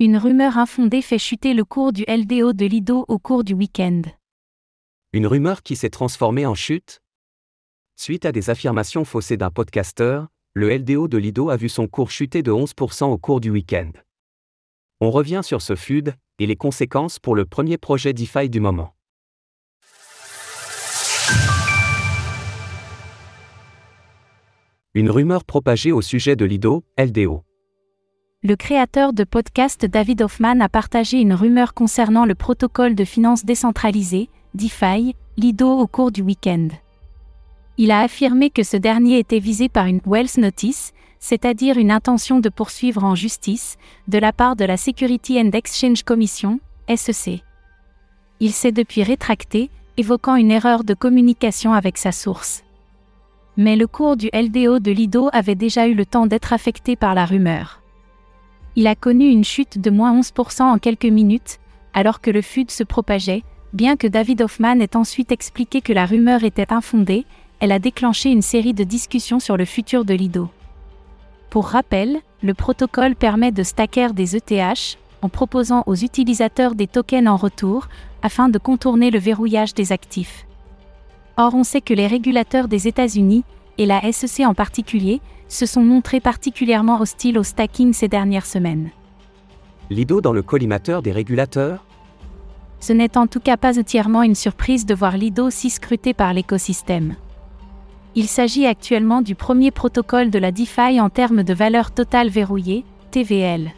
Une rumeur infondée fait chuter le cours du LDO de Lido au cours du week-end. Une rumeur qui s'est transformée en chute? Suite à des affirmations faussées d'un podcasteur, le LDO de Lido a vu son cours chuter de 11% au cours du week-end. On revient sur ce FUD et les conséquences pour le premier projet DeFi du moment. Une rumeur propagée au sujet de Lido, LDO. Le créateur de podcast David Hoffman a partagé une rumeur concernant le protocole de finances décentralisée, DeFi, Lido au cours du week-end. Il a affirmé que ce dernier était visé par une Wells Notice, c'est-à-dire une intention de poursuivre en justice, de la part de la Security and Exchange Commission, SEC. Il s'est depuis rétracté, évoquant une erreur de communication avec sa source. Mais le cours du LDO de Lido avait déjà eu le temps d'être affecté par la rumeur il a connu une chute de moins 11% en quelques minutes, alors que le FUD se propageait, bien que David Hoffman ait ensuite expliqué que la rumeur était infondée, elle a déclenché une série de discussions sur le futur de Lido. Pour rappel, le protocole permet de stacker des ETH, en proposant aux utilisateurs des tokens en retour, afin de contourner le verrouillage des actifs. Or on sait que les régulateurs des États-Unis, et la SEC en particulier, se sont montrés particulièrement hostiles au stacking ces dernières semaines. Lido dans le collimateur des régulateurs? Ce n'est en tout cas pas entièrement une surprise de voir Lido si scruté par l'écosystème. Il s'agit actuellement du premier protocole de la DeFi en termes de valeur totale verrouillée, TVL.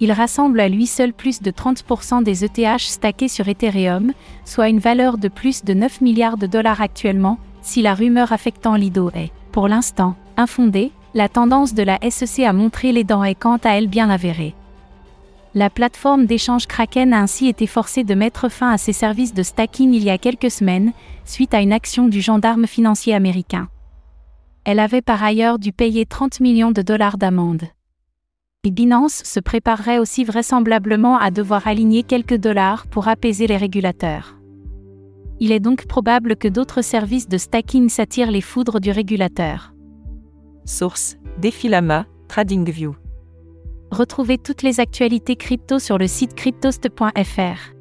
Il rassemble à lui seul plus de 30% des ETH stackés sur Ethereum, soit une valeur de plus de 9 milliards de dollars actuellement, si la rumeur affectant Lido est, pour l'instant, infondée, la tendance de la SEC à montrer les dents est quant à elle bien avérée. La plateforme d'échange Kraken a ainsi été forcée de mettre fin à ses services de stacking il y a quelques semaines, suite à une action du gendarme financier américain. Elle avait par ailleurs dû payer 30 millions de dollars d'amende. Et Binance se préparerait aussi vraisemblablement à devoir aligner quelques dollars pour apaiser les régulateurs il est donc probable que d'autres services de stacking s'attirent les foudres du régulateur. Source Defilama, TradingView. Retrouvez toutes les actualités crypto sur le site cryptost.fr.